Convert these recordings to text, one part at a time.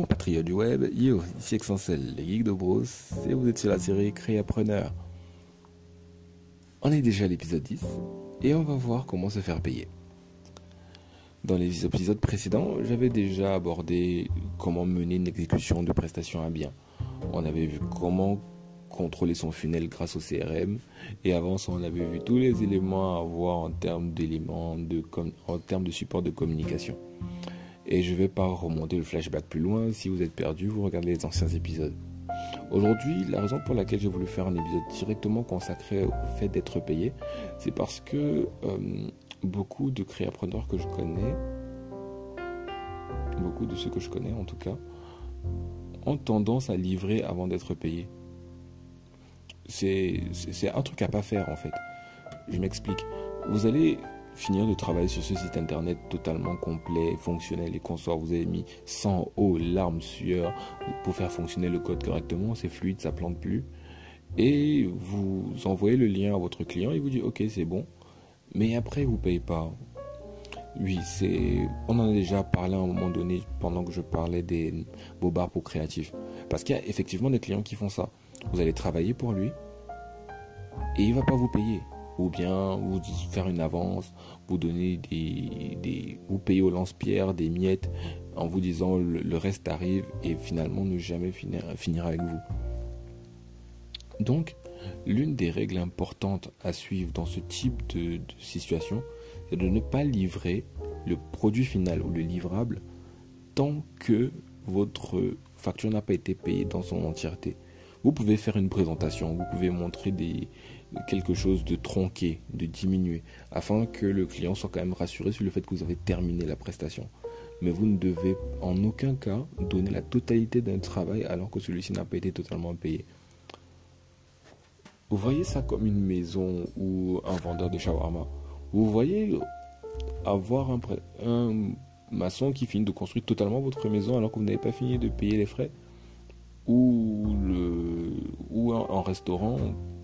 compatriotes du web, yo, ici Exencel, les geeks de Bros, et vous êtes sur la série Créapreneur. On est déjà à l'épisode 10, et on va voir comment se faire payer. Dans les épisodes précédents, j'avais déjà abordé comment mener une exécution de prestations à bien. On avait vu comment contrôler son funnel grâce au CRM, et avant ça, on avait vu tous les éléments à avoir en termes d'éléments, de, en termes de support de communication. Et je ne vais pas remonter le flashback plus loin. Si vous êtes perdu, vous regardez les anciens épisodes. Aujourd'hui, la raison pour laquelle j'ai voulu faire un épisode directement consacré au fait d'être payé, c'est parce que euh, beaucoup de créateurs que je connais, beaucoup de ceux que je connais en tout cas, ont tendance à livrer avant d'être payés. C'est un truc à pas faire en fait. Je m'explique. Vous allez finir de travailler sur ce site internet totalement complet, fonctionnel et consort. Vous avez mis sang, eau, larmes, sueur pour faire fonctionner le code correctement. C'est fluide, ça plante plus. Et vous envoyez le lien à votre client. Il vous dit OK, c'est bon. Mais après, vous payez pas. Oui, c'est. On en a déjà parlé à un moment donné pendant que je parlais des bobards pour créatifs. Parce qu'il y a effectivement des clients qui font ça. Vous allez travailler pour lui et il va pas vous payer bien vous faire une avance, vous donner des, des vous payer au lance-pierre des miettes en vous disant le, reste arrive et finalement ne jamais finir, finir avec vous. Donc, l'une des règles importantes à suivre dans ce type de, de situation, c'est de ne pas livrer le produit final ou le livrable tant que votre facture n'a pas été payée dans son entièreté. Vous pouvez faire une présentation, vous pouvez montrer des, quelque chose de tronqué, de diminué, afin que le client soit quand même rassuré sur le fait que vous avez terminé la prestation. Mais vous ne devez en aucun cas donner la totalité d'un travail alors que celui-ci n'a pas été totalement payé. Vous voyez ça comme une maison ou un vendeur de shawarma. Vous voyez avoir un, un maçon qui finit de construire totalement votre maison alors que vous n'avez pas fini de payer les frais ou, le, ou un, restaurant,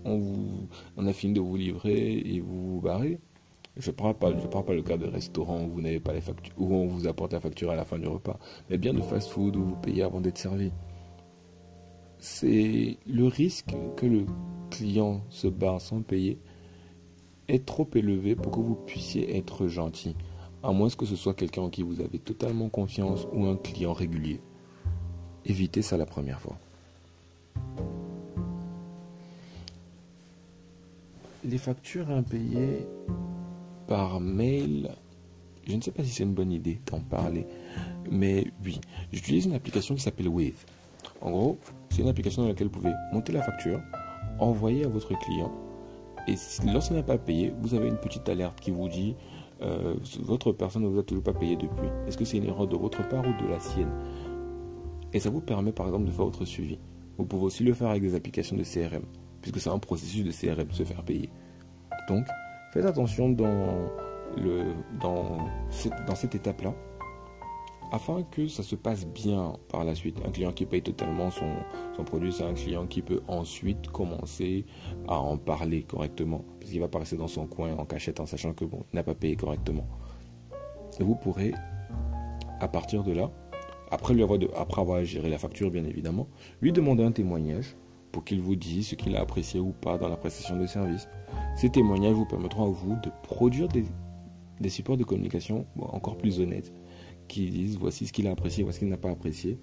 on, vous, a fini de vous livrer et vous vous barrez. Je ne parle, pas, parle pas le cas de restaurant où vous n'avez pas les factures, où on vous apporte la facture à la fin du repas, mais bien de fast-food où vous payez avant d'être servi. C'est le risque que le client se barre sans payer est trop élevé pour que vous puissiez être gentil, à moins que ce soit quelqu'un en qui vous avez totalement confiance ou un client régulier. Évitez ça la première fois. Les factures impayées par mail, je ne sais pas si c'est une bonne idée d'en parler, mais oui, j'utilise une application qui s'appelle Wave. En gros, c'est une application dans laquelle vous pouvez monter la facture, envoyer à votre client, et lorsqu'il n'a pas payé, vous avez une petite alerte qui vous dit euh, votre personne ne vous a toujours pas payé depuis. Est-ce que c'est une erreur de votre part ou de la sienne? Et ça vous permet par exemple de faire votre suivi. Vous pouvez aussi le faire avec des applications de CRM, puisque c'est un processus de CRM, se faire payer. Donc, faites attention dans, le, dans, cette étape-là, afin que ça se passe bien par la suite. Un client qui paye totalement son, son produit, c'est un client qui peut ensuite commencer à en parler correctement, parce qu'il va pas rester dans son coin en cachette en sachant que bon, n'a pas payé correctement. Et vous pourrez, à partir de là, après, lui avoir après avoir géré la facture, bien évidemment, lui demander un témoignage qu'il vous dise ce qu'il a apprécié ou pas dans la prestation de service. Ces témoignages vous permettront à vous de produire des supports de communication encore plus honnêtes qui disent voici ce qu'il a apprécié, voici ce qu'il n'a pas apprécié,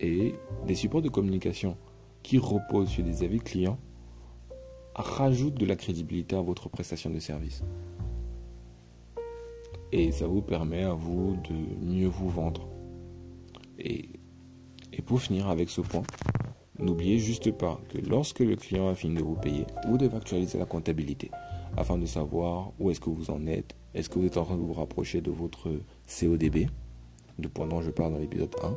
et des supports de communication qui reposent sur des avis clients rajoutent de la crédibilité à votre prestation de service. Et ça vous permet à vous de mieux vous vendre. Et, pour finir avec ce point, n'oubliez juste pas que lorsque le client a fini de vous payer, vous devez actualiser la comptabilité afin de savoir où est-ce que vous en êtes. Est-ce que vous êtes en train de vous rapprocher de votre CODB, du point dont je parle dans l'épisode 1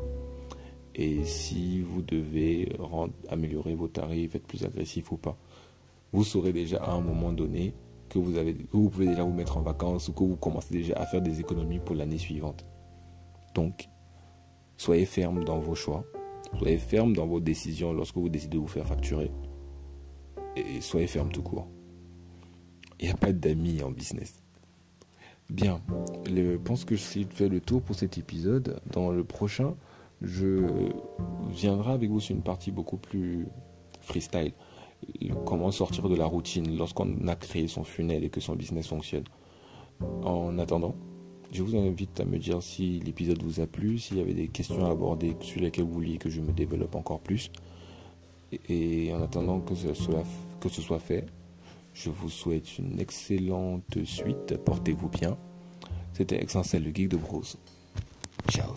et si vous devez améliorer vos tarifs, être plus agressif ou pas. Vous saurez déjà à un moment donné que vous, que vous pouvez déjà vous mettre en vacances ou que vous commencez déjà à faire des économies pour l'année suivante. Donc, Soyez ferme dans vos choix. Soyez ferme dans vos décisions lorsque vous décidez de vous faire facturer. Et soyez ferme tout court. Il n'y a pas d'amis en business. Bien, je pense que j'ai fait le tour pour cet épisode. Dans le prochain, je viendrai avec vous sur une partie beaucoup plus freestyle. Comment sortir de la routine lorsqu'on a créé son funnel et que son business fonctionne. En attendant, je vous invite à me dire si l'épisode vous a plu, s'il y avait des questions à aborder sur lesquelles vous vouliez que je me développe encore plus. Et en attendant que ce soit, que ce soit fait, je vous souhaite une excellente suite. Portez-vous bien. C'était Exensel, le geek de Bruce. Ciao.